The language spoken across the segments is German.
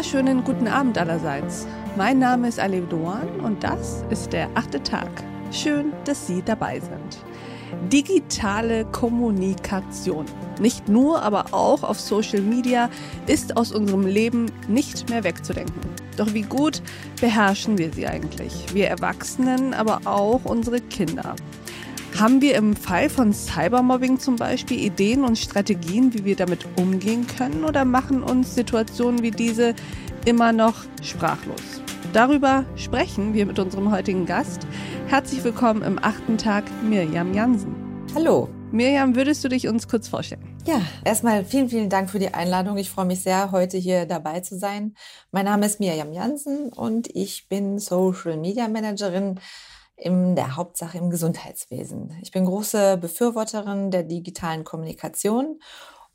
wunderschönen guten Abend allerseits. Mein Name ist Alev Doan und das ist der achte Tag. Schön, dass Sie dabei sind. Digitale Kommunikation, nicht nur, aber auch auf Social Media, ist aus unserem Leben nicht mehr wegzudenken. Doch wie gut beherrschen wir sie eigentlich? Wir Erwachsenen, aber auch unsere Kinder. Haben wir im Fall von Cybermobbing zum Beispiel Ideen und Strategien, wie wir damit umgehen können oder machen uns Situationen wie diese immer noch sprachlos? Darüber sprechen wir mit unserem heutigen Gast. Herzlich willkommen im achten Tag, Mirjam Jansen. Hallo. Mirjam, würdest du dich uns kurz vorstellen? Ja, erstmal vielen, vielen Dank für die Einladung. Ich freue mich sehr, heute hier dabei zu sein. Mein Name ist Mirjam Jansen und ich bin Social Media Managerin in der Hauptsache im Gesundheitswesen. Ich bin große Befürworterin der digitalen Kommunikation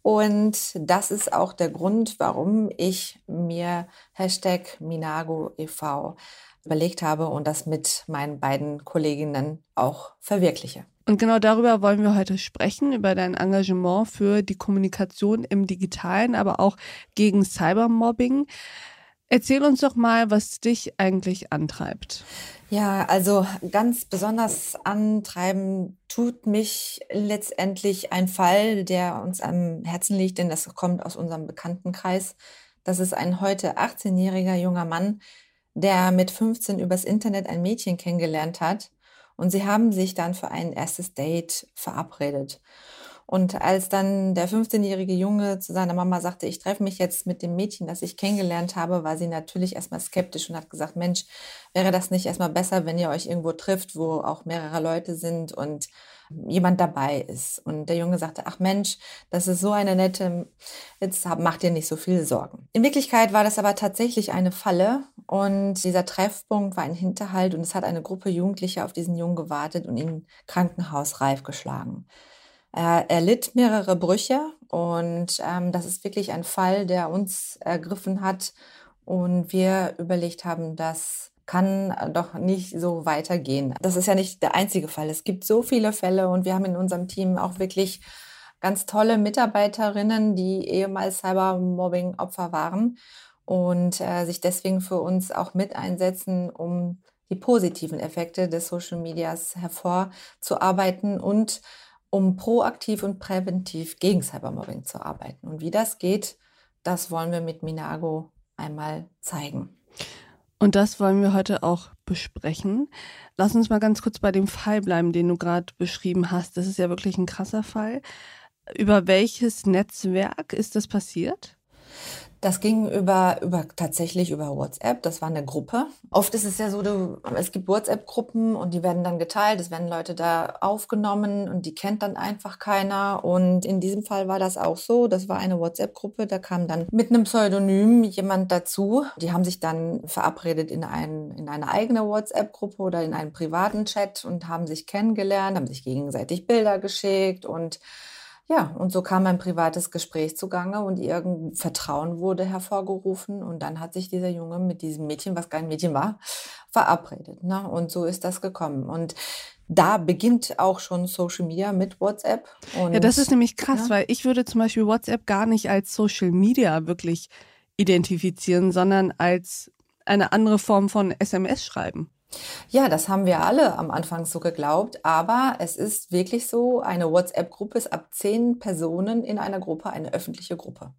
und das ist auch der Grund, warum ich mir Hashtag Minago e.V. überlegt habe und das mit meinen beiden Kolleginnen auch verwirkliche. Und genau darüber wollen wir heute sprechen, über dein Engagement für die Kommunikation im digitalen, aber auch gegen Cybermobbing. Erzähl uns doch mal, was dich eigentlich antreibt. Ja, also ganz besonders antreiben tut mich letztendlich ein Fall, der uns am Herzen liegt, denn das kommt aus unserem Bekanntenkreis. Das ist ein heute 18-jähriger junger Mann, der mit 15 übers Internet ein Mädchen kennengelernt hat und sie haben sich dann für ein erstes Date verabredet. Und als dann der 15-jährige Junge zu seiner Mama sagte, ich treffe mich jetzt mit dem Mädchen, das ich kennengelernt habe, war sie natürlich erstmal skeptisch und hat gesagt, Mensch, wäre das nicht erstmal besser, wenn ihr euch irgendwo trifft, wo auch mehrere Leute sind und jemand dabei ist. Und der Junge sagte, ach Mensch, das ist so eine nette, jetzt macht ihr nicht so viel Sorgen. In Wirklichkeit war das aber tatsächlich eine Falle und dieser Treffpunkt war ein Hinterhalt und es hat eine Gruppe Jugendlicher auf diesen Jungen gewartet und ihn krankenhausreif geschlagen. Er, er litt mehrere Brüche und ähm, das ist wirklich ein Fall, der uns ergriffen hat und wir überlegt haben, das kann doch nicht so weitergehen. Das ist ja nicht der einzige Fall. Es gibt so viele Fälle und wir haben in unserem Team auch wirklich ganz tolle Mitarbeiterinnen, die ehemals Cybermobbing-Opfer waren und äh, sich deswegen für uns auch mit einsetzen, um die positiven Effekte des Social Medias hervorzuarbeiten und um proaktiv und präventiv gegen Cybermobbing zu arbeiten. Und wie das geht, das wollen wir mit Minago einmal zeigen. Und das wollen wir heute auch besprechen. Lass uns mal ganz kurz bei dem Fall bleiben, den du gerade beschrieben hast. Das ist ja wirklich ein krasser Fall. Über welches Netzwerk ist das passiert? Das ging über, über tatsächlich über WhatsApp. Das war eine Gruppe. Oft ist es ja so, du, es gibt WhatsApp-Gruppen und die werden dann geteilt. Es werden Leute da aufgenommen und die kennt dann einfach keiner. Und in diesem Fall war das auch so. Das war eine WhatsApp-Gruppe. Da kam dann mit einem Pseudonym jemand dazu. Die haben sich dann verabredet in, ein, in eine eigene WhatsApp-Gruppe oder in einen privaten Chat und haben sich kennengelernt, haben sich gegenseitig Bilder geschickt und ja, und so kam ein privates Gespräch zugange und irgendein Vertrauen wurde hervorgerufen und dann hat sich dieser Junge mit diesem Mädchen, was kein Mädchen war, verabredet. Ne? Und so ist das gekommen. Und da beginnt auch schon Social Media mit WhatsApp. Und, ja, das ist nämlich krass, ja. weil ich würde zum Beispiel WhatsApp gar nicht als Social Media wirklich identifizieren, sondern als eine andere Form von SMS schreiben. Ja, das haben wir alle am Anfang so geglaubt, aber es ist wirklich so, eine WhatsApp-Gruppe ist ab zehn Personen in einer Gruppe eine öffentliche Gruppe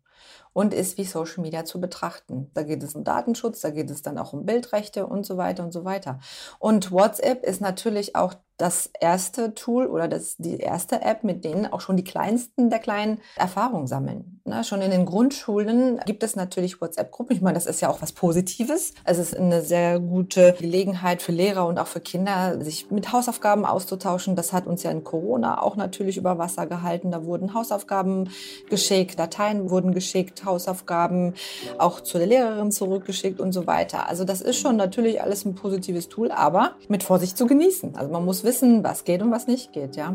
und ist wie Social Media zu betrachten. Da geht es um Datenschutz, da geht es dann auch um Bildrechte und so weiter und so weiter. Und WhatsApp ist natürlich auch das erste Tool oder das, die erste App, mit denen auch schon die kleinsten der kleinen Erfahrung sammeln. Na, schon in den Grundschulen gibt es natürlich WhatsApp-Gruppen. Ich meine, das ist ja auch was Positives. Es ist eine sehr gute Gelegenheit für Lehrer und auch für Kinder, sich mit Hausaufgaben auszutauschen. Das hat uns ja in Corona auch natürlich über Wasser gehalten. Da wurden Hausaufgaben geschickt, Dateien wurden geschickt, Hausaufgaben auch zu der Lehrerin zurückgeschickt und so weiter. Also das ist schon natürlich alles ein positives Tool, aber mit Vorsicht zu genießen. Also man muss wissen, was geht und was nicht geht, ja.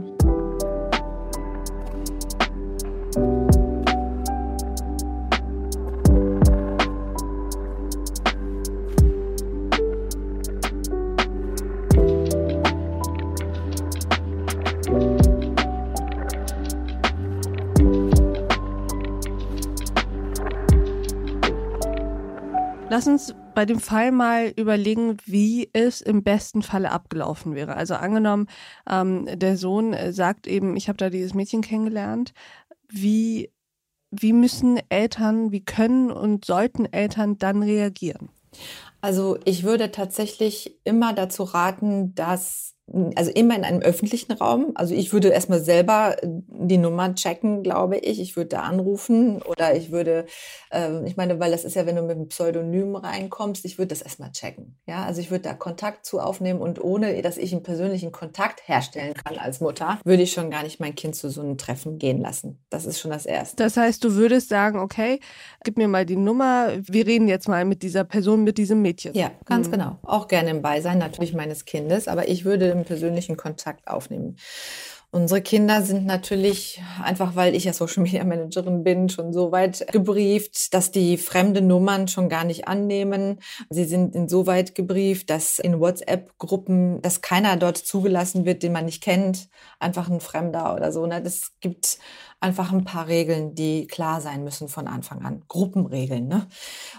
Lass uns bei dem Fall mal überlegen, wie es im besten Falle abgelaufen wäre. Also angenommen, ähm, der Sohn sagt eben, ich habe da dieses Mädchen kennengelernt. Wie, wie müssen Eltern, wie können und sollten Eltern dann reagieren? Also ich würde tatsächlich immer dazu raten, dass also immer in einem öffentlichen Raum. Also ich würde erstmal selber äh, die Nummer checken, glaube ich. Ich würde da anrufen oder ich würde, äh, ich meine, weil das ist ja, wenn du mit einem Pseudonym reinkommst, ich würde das erstmal checken. Ja, also ich würde da Kontakt zu aufnehmen und ohne, dass ich einen persönlichen Kontakt herstellen kann als Mutter, würde ich schon gar nicht mein Kind zu so einem Treffen gehen lassen. Das ist schon das Erste. Das heißt, du würdest sagen, okay, gib mir mal die Nummer, wir reden jetzt mal mit dieser Person, mit diesem Mädchen. Ja, ganz mhm. genau. Auch gerne im Beisein natürlich meines Kindes, aber ich würde einen persönlichen Kontakt aufnehmen. Unsere Kinder sind natürlich, einfach weil ich ja Social Media Managerin bin, schon so weit gebrieft, dass die fremde Nummern schon gar nicht annehmen. Sie sind insoweit gebrieft, dass in WhatsApp-Gruppen, dass keiner dort zugelassen wird, den man nicht kennt, einfach ein Fremder oder so. Ne? Das gibt einfach ein paar Regeln, die klar sein müssen von Anfang an. Gruppenregeln. Ne?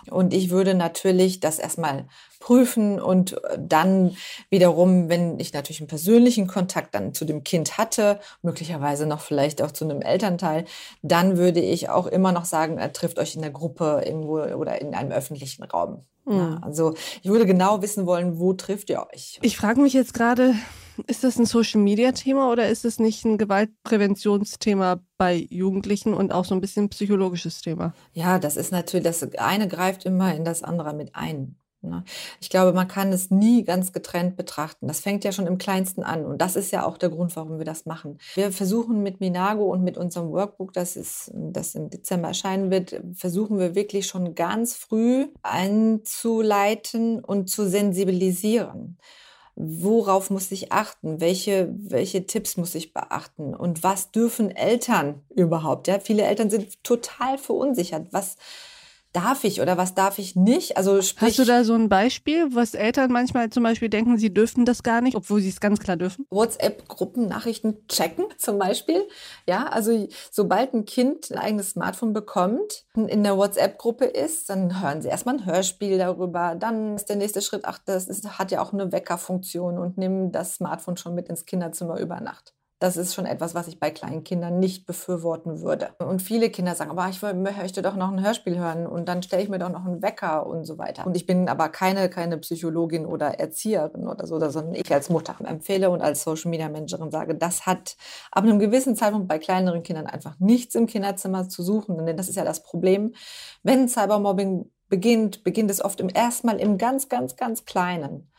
Und ich würde natürlich das erstmal prüfen und dann wiederum, wenn ich natürlich einen persönlichen Kontakt dann zu dem Kind hatte, möglicherweise noch vielleicht auch zu einem Elternteil, dann würde ich auch immer noch sagen, er trifft euch in der Gruppe irgendwo oder in einem öffentlichen Raum. Mhm. Ja, also ich würde genau wissen wollen, wo trifft ihr euch? Ich frage mich jetzt gerade, ist das ein Social-Media-Thema oder ist es nicht ein Gewaltpräventionsthema bei Jugendlichen und auch so ein bisschen ein psychologisches Thema? Ja, das ist natürlich, das eine greift immer in das andere mit ein. Ne? Ich glaube, man kann es nie ganz getrennt betrachten. Das fängt ja schon im Kleinsten an. Und das ist ja auch der Grund, warum wir das machen. Wir versuchen mit Minago und mit unserem Workbook, das, ist, das im Dezember erscheinen wird, versuchen wir wirklich schon ganz früh einzuleiten und zu sensibilisieren worauf muss ich achten, welche, welche Tipps muss ich beachten und was dürfen Eltern überhaupt? Ja, viele Eltern sind total verunsichert. Was, darf ich oder was darf ich nicht? Also sprich, Hast du da so ein Beispiel, was Eltern manchmal zum Beispiel denken, sie dürften das gar nicht, obwohl sie es ganz klar dürfen? WhatsApp-Gruppennachrichten checken zum Beispiel. Ja, also sobald ein Kind ein eigenes Smartphone bekommt, in der WhatsApp-Gruppe ist, dann hören sie erstmal ein Hörspiel darüber. Dann ist der nächste Schritt, ach, das ist, hat ja auch eine Weckerfunktion und nehmen das Smartphone schon mit ins Kinderzimmer über Nacht. Das ist schon etwas, was ich bei kleinen Kindern nicht befürworten würde. Und viele Kinder sagen, aber ich möchte doch noch ein Hörspiel hören und dann stelle ich mir doch noch einen Wecker und so weiter. Und ich bin aber keine, keine Psychologin oder Erzieherin oder so, sondern ich als Mutter empfehle und als Social Media Managerin sage, das hat ab einem gewissen Zeitpunkt bei kleineren Kindern einfach nichts im Kinderzimmer zu suchen. Denn das ist ja das Problem. Wenn Cybermobbing beginnt, beginnt es oft im erstmal im ganz, ganz, ganz Kleinen.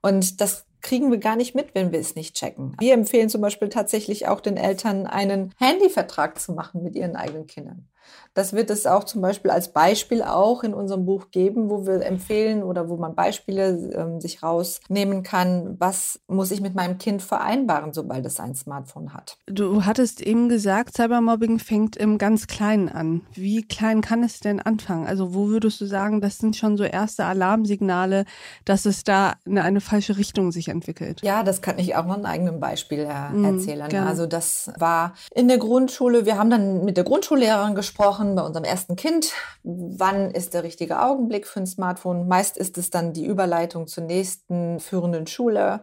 Und das kriegen wir gar nicht mit, wenn wir es nicht checken. Wir empfehlen zum Beispiel tatsächlich auch den Eltern, einen Handyvertrag zu machen mit ihren eigenen Kindern. Das wird es auch zum Beispiel als Beispiel auch in unserem Buch geben, wo wir empfehlen oder wo man Beispiele ähm, sich rausnehmen kann, was muss ich mit meinem Kind vereinbaren, sobald es ein Smartphone hat. Du hattest eben gesagt, Cybermobbing fängt im ganz Kleinen an. Wie klein kann es denn anfangen? Also wo würdest du sagen, das sind schon so erste Alarmsignale, dass es da in eine falsche Richtung sich entwickelt? Ja, das kann ich auch noch ein eigenes Beispiel äh, mhm, erzählen. Mhm, also das war in der Grundschule, wir haben dann mit der Grundschullehrerin gesprochen, gesprochen bei unserem ersten Kind. Wann ist der richtige Augenblick für ein Smartphone? Meist ist es dann die Überleitung zur nächsten führenden Schule,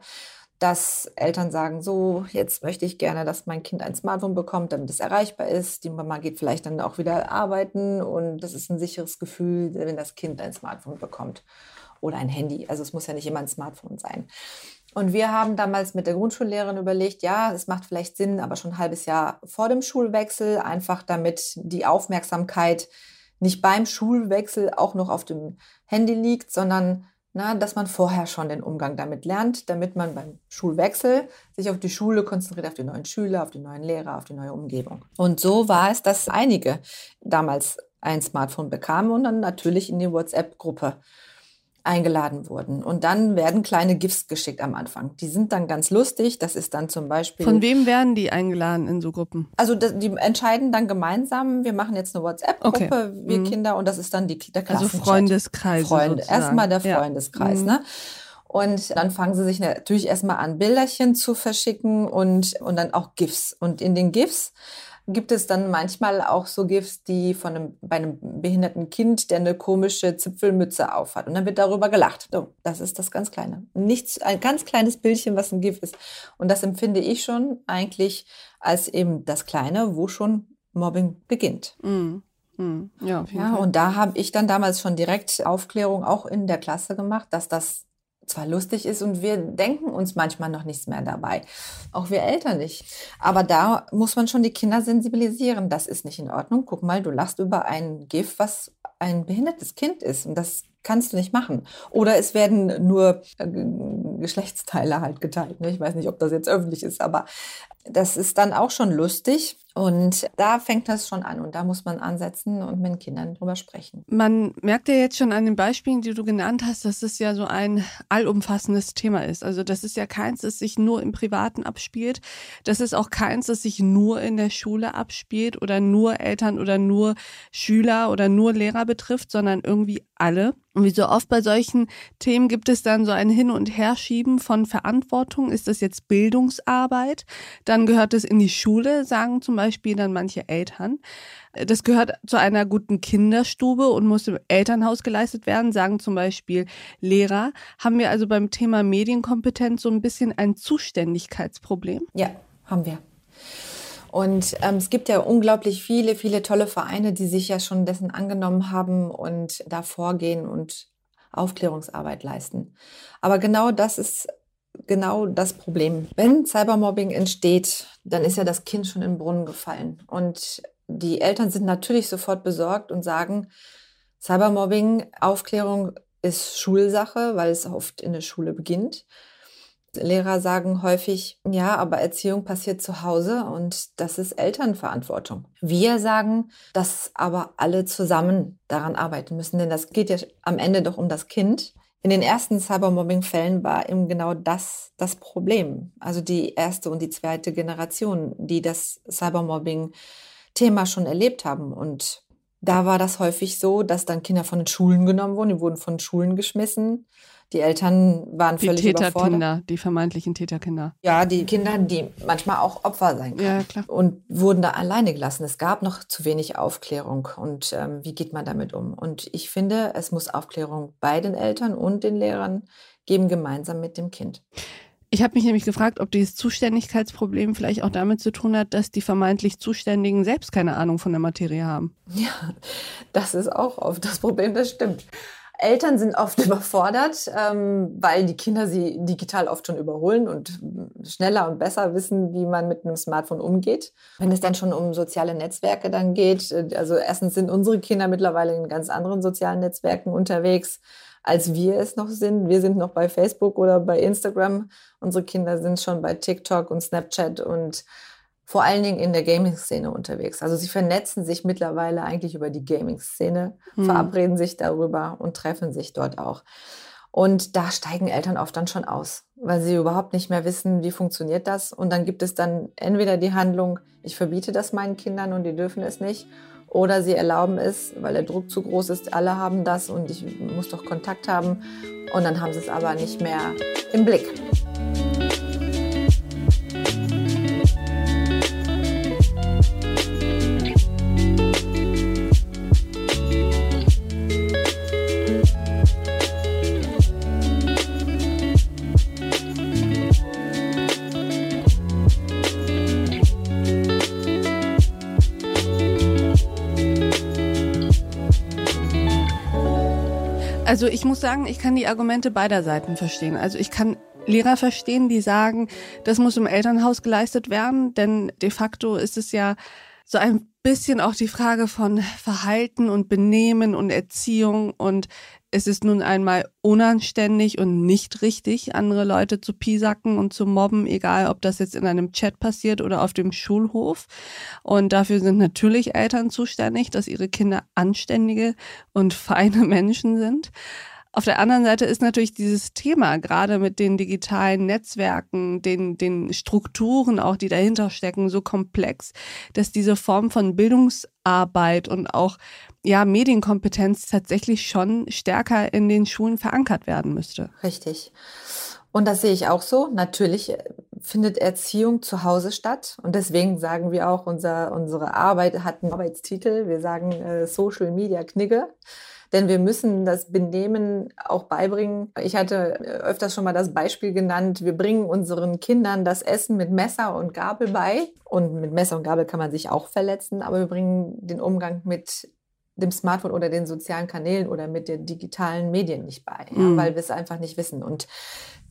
dass Eltern sagen, so, jetzt möchte ich gerne, dass mein Kind ein Smartphone bekommt, damit es erreichbar ist. Die Mama geht vielleicht dann auch wieder arbeiten und das ist ein sicheres Gefühl, wenn das Kind ein Smartphone bekommt oder ein Handy. Also es muss ja nicht immer ein Smartphone sein. Und wir haben damals mit der Grundschullehrerin überlegt, ja, es macht vielleicht Sinn, aber schon ein halbes Jahr vor dem Schulwechsel, einfach damit die Aufmerksamkeit nicht beim Schulwechsel auch noch auf dem Handy liegt, sondern na, dass man vorher schon den Umgang damit lernt, damit man beim Schulwechsel sich auf die Schule konzentriert, auf die neuen Schüler, auf die neuen Lehrer, auf die neue Umgebung. Und so war es, dass einige damals ein Smartphone bekamen und dann natürlich in die WhatsApp-Gruppe eingeladen wurden. Und dann werden kleine GIFs geschickt am Anfang. Die sind dann ganz lustig. Das ist dann zum Beispiel. Von wem werden die eingeladen in so Gruppen? Also die entscheiden dann gemeinsam, wir machen jetzt eine WhatsApp-Gruppe, okay. wir mhm. Kinder, und das ist dann die, der Also Freundeskreis. Freunde. Erstmal der Freundeskreis, ja. ne? Und dann fangen sie sich natürlich erstmal an, Bilderchen zu verschicken und, und dann auch GIFs. Und in den GIFs gibt es dann manchmal auch so GIFs, die von einem, bei einem behinderten Kind, der eine komische Zipfelmütze aufhat. Und dann wird darüber gelacht. So, das ist das ganz Kleine. Nichts, ein ganz kleines Bildchen, was ein GIF ist. Und das empfinde ich schon eigentlich als eben das Kleine, wo schon Mobbing beginnt. Mhm. Mhm. Ja, ja und da habe ich dann damals schon direkt Aufklärung auch in der Klasse gemacht, dass das zwar lustig ist und wir denken uns manchmal noch nichts mehr dabei. Auch wir Eltern nicht. Aber da muss man schon die Kinder sensibilisieren. Das ist nicht in Ordnung. Guck mal, du lachst über ein GIF, was ein behindertes Kind ist. Und das kannst du nicht machen. Oder es werden nur äh, Geschlechtsteile halt geteilt. Ne? Ich weiß nicht, ob das jetzt öffentlich ist, aber das ist dann auch schon lustig. Und da fängt das schon an und da muss man ansetzen und mit den Kindern drüber sprechen. Man merkt ja jetzt schon an den Beispielen, die du genannt hast, dass es ja so ein allumfassendes Thema ist. Also das ist ja keins, das sich nur im Privaten abspielt. Das ist auch keins, das sich nur in der Schule abspielt oder nur Eltern oder nur Schüler oder nur Lehrer betrifft, sondern irgendwie alle. Und wie so oft bei solchen Themen gibt es dann so ein Hin- und Herschieben von Verantwortung. Ist das jetzt Bildungsarbeit? Dann gehört es in die Schule, sagen zum Beispiel dann manche Eltern. Das gehört zu einer guten Kinderstube und muss im Elternhaus geleistet werden, sagen zum Beispiel Lehrer. Haben wir also beim Thema Medienkompetenz so ein bisschen ein Zuständigkeitsproblem? Ja, haben wir. Und ähm, es gibt ja unglaublich viele, viele tolle Vereine, die sich ja schon dessen angenommen haben und da vorgehen und Aufklärungsarbeit leisten. Aber genau das ist genau das Problem. Wenn Cybermobbing entsteht, dann ist ja das Kind schon in den Brunnen gefallen. Und die Eltern sind natürlich sofort besorgt und sagen, Cybermobbing, Aufklärung ist Schulsache, weil es oft in der Schule beginnt. Lehrer sagen häufig, ja, aber Erziehung passiert zu Hause und das ist Elternverantwortung. Wir sagen, dass aber alle zusammen daran arbeiten müssen, denn das geht ja am Ende doch um das Kind. In den ersten Cybermobbing-Fällen war eben genau das das Problem. Also die erste und die zweite Generation, die das Cybermobbing-Thema schon erlebt haben. Und da war das häufig so, dass dann Kinder von den Schulen genommen wurden, die wurden von Schulen geschmissen die Eltern waren die völlig Täterkinder, überfordert. die vermeintlichen Täterkinder. Ja, die Kinder, die manchmal auch Opfer sein können. Ja, klar. Und wurden da alleine gelassen. Es gab noch zu wenig Aufklärung. Und ähm, wie geht man damit um? Und ich finde, es muss Aufklärung bei den Eltern und den Lehrern geben, gemeinsam mit dem Kind. Ich habe mich nämlich gefragt, ob dieses Zuständigkeitsproblem vielleicht auch damit zu tun hat, dass die vermeintlich Zuständigen selbst keine Ahnung von der Materie haben. Ja, das ist auch oft das Problem, das stimmt. Eltern sind oft überfordert, ähm, weil die Kinder sie digital oft schon überholen und schneller und besser wissen, wie man mit einem Smartphone umgeht. Wenn es dann schon um soziale Netzwerke dann geht, äh, also erstens sind unsere Kinder mittlerweile in ganz anderen sozialen Netzwerken unterwegs, als wir es noch sind. Wir sind noch bei Facebook oder bei Instagram. Unsere Kinder sind schon bei TikTok und Snapchat und vor allen Dingen in der Gaming-Szene unterwegs. Also sie vernetzen sich mittlerweile eigentlich über die Gaming-Szene, hm. verabreden sich darüber und treffen sich dort auch. Und da steigen Eltern oft dann schon aus, weil sie überhaupt nicht mehr wissen, wie funktioniert das. Und dann gibt es dann entweder die Handlung, ich verbiete das meinen Kindern und die dürfen es nicht, oder sie erlauben es, weil der Druck zu groß ist, alle haben das und ich muss doch Kontakt haben. Und dann haben sie es aber nicht mehr im Blick. Also ich muss sagen, ich kann die Argumente beider Seiten verstehen. Also ich kann Lehrer verstehen, die sagen, das muss im Elternhaus geleistet werden, denn de facto ist es ja so ein bisschen auch die Frage von Verhalten und Benehmen und Erziehung und es ist nun einmal unanständig und nicht richtig, andere Leute zu piesacken und zu mobben, egal ob das jetzt in einem Chat passiert oder auf dem Schulhof. Und dafür sind natürlich Eltern zuständig, dass ihre Kinder anständige und feine Menschen sind. Auf der anderen Seite ist natürlich dieses Thema, gerade mit den digitalen Netzwerken, den, den Strukturen auch, die dahinter stecken, so komplex, dass diese Form von Bildungsarbeit und auch ja, Medienkompetenz tatsächlich schon stärker in den Schulen verankert werden müsste. Richtig. Und das sehe ich auch so. Natürlich äh, findet Erziehung zu Hause statt. Und deswegen sagen wir auch, unser, unsere Arbeit hat einen Arbeitstitel. Wir sagen äh, Social Media Knigge. Denn wir müssen das Benehmen auch beibringen. Ich hatte äh, öfters schon mal das Beispiel genannt, wir bringen unseren Kindern das Essen mit Messer und Gabel bei. Und mit Messer und Gabel kann man sich auch verletzen, aber wir bringen den Umgang mit dem Smartphone oder den sozialen Kanälen oder mit den digitalen Medien nicht bei, ja, mhm. weil wir es einfach nicht wissen. Und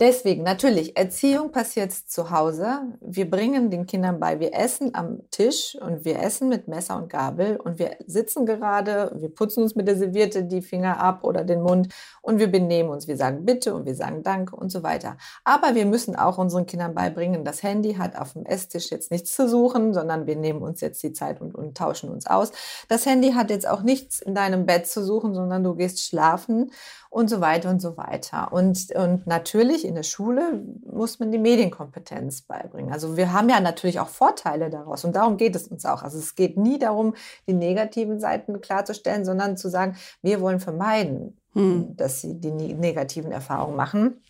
Deswegen, natürlich, Erziehung passiert zu Hause. Wir bringen den Kindern bei, wir essen am Tisch und wir essen mit Messer und Gabel und wir sitzen gerade, wir putzen uns mit der Serviette die Finger ab oder den Mund und wir benehmen uns. Wir sagen Bitte und wir sagen Danke und so weiter. Aber wir müssen auch unseren Kindern beibringen, das Handy hat auf dem Esstisch jetzt nichts zu suchen, sondern wir nehmen uns jetzt die Zeit und, und tauschen uns aus. Das Handy hat jetzt auch nichts in deinem Bett zu suchen, sondern du gehst schlafen und so weiter und so weiter. Und, und natürlich in der Schule muss man die Medienkompetenz beibringen. Also wir haben ja natürlich auch Vorteile daraus und darum geht es uns auch. Also es geht nie darum, die negativen Seiten klarzustellen, sondern zu sagen, wir wollen vermeiden, hm. dass sie die negativen Erfahrungen machen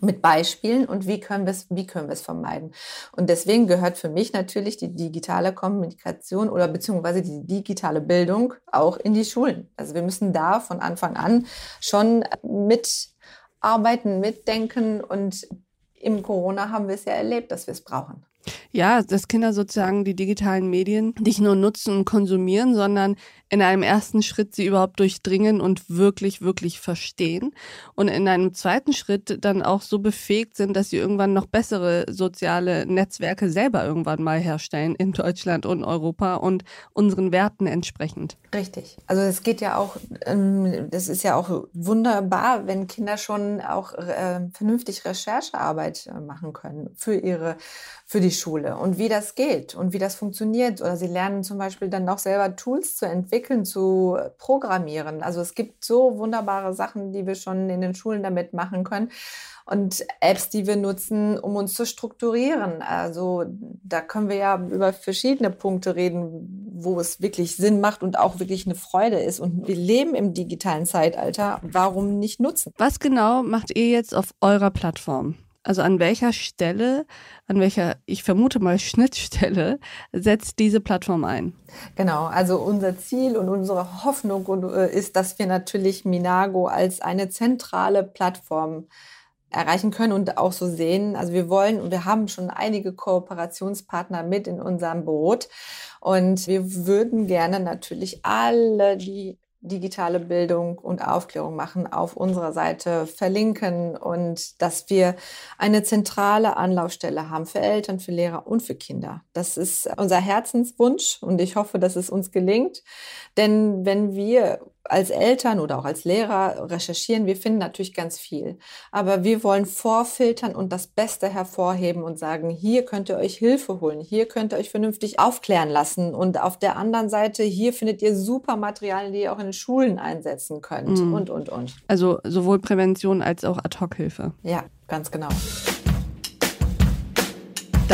mit Beispielen und wie können wir es, wie können wir es vermeiden. Und deswegen gehört für mich natürlich die digitale Kommunikation oder beziehungsweise die digitale Bildung auch in die Schulen. Also wir müssen da von Anfang an schon mitarbeiten, mitdenken und im Corona haben wir es ja erlebt, dass wir es brauchen. Ja, dass Kinder sozusagen die digitalen Medien nicht nur nutzen und konsumieren, sondern in einem ersten Schritt sie überhaupt durchdringen und wirklich, wirklich verstehen. Und in einem zweiten Schritt dann auch so befähigt sind, dass sie irgendwann noch bessere soziale Netzwerke selber irgendwann mal herstellen in Deutschland und Europa und unseren Werten entsprechend. Richtig. Also es geht ja auch, ähm, das ist ja auch wunderbar, wenn Kinder schon auch äh, vernünftig Recherchearbeit äh, machen können für ihre, für die Schule und wie das geht und wie das funktioniert. Oder sie lernen zum Beispiel dann auch selber Tools zu entwickeln entwickeln, zu programmieren. Also es gibt so wunderbare Sachen, die wir schon in den Schulen damit machen können und Apps, die wir nutzen, um uns zu strukturieren. Also da können wir ja über verschiedene Punkte reden, wo es wirklich Sinn macht und auch wirklich eine Freude ist. Und wir leben im digitalen Zeitalter. Warum nicht nutzen? Was genau macht ihr jetzt auf eurer Plattform? Also an welcher Stelle, an welcher, ich vermute mal Schnittstelle, setzt diese Plattform ein? Genau, also unser Ziel und unsere Hoffnung äh, ist, dass wir natürlich Minago als eine zentrale Plattform erreichen können und auch so sehen. Also wir wollen und wir haben schon einige Kooperationspartner mit in unserem Boot und wir würden gerne natürlich alle, die digitale Bildung und Aufklärung machen, auf unserer Seite verlinken und dass wir eine zentrale Anlaufstelle haben für Eltern, für Lehrer und für Kinder. Das ist unser Herzenswunsch und ich hoffe, dass es uns gelingt. Denn wenn wir als Eltern oder auch als Lehrer recherchieren, wir finden natürlich ganz viel. Aber wir wollen vorfiltern und das Beste hervorheben und sagen, hier könnt ihr euch Hilfe holen, hier könnt ihr euch vernünftig aufklären lassen. Und auf der anderen Seite, hier findet ihr super Materialien, die ihr auch in Schulen einsetzen könnt mhm. und, und, und. Also sowohl Prävention als auch Ad-Hoc-Hilfe. Ja, ganz genau.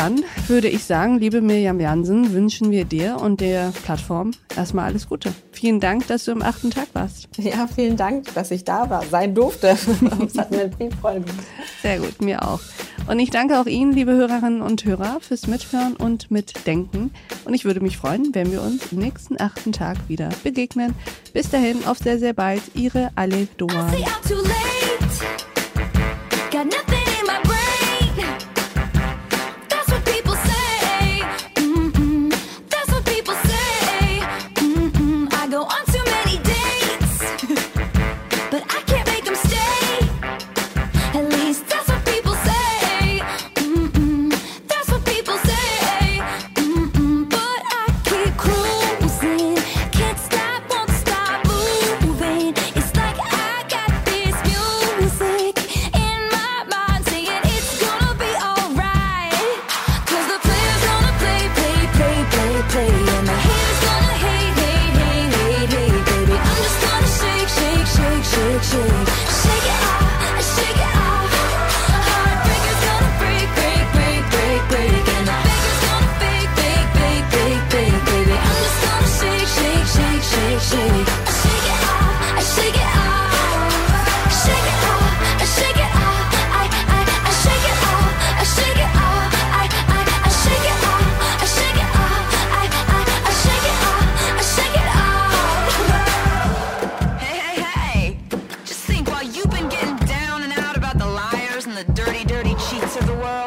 Dann würde ich sagen, liebe Mirjam Jansen, wünschen wir dir und der Plattform erstmal alles Gute. Vielen Dank, dass du im achten Tag warst. Ja, vielen Dank, dass ich da war, sein durfte. Es hat mir viel Freude gemacht. Sehr gut, mir auch. Und ich danke auch Ihnen, liebe Hörerinnen und Hörer, fürs Mithören und Mitdenken. Und ich würde mich freuen, wenn wir uns im nächsten achten Tag wieder begegnen. Bis dahin, auf sehr, sehr bald. Ihre Alef Doan.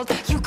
World. You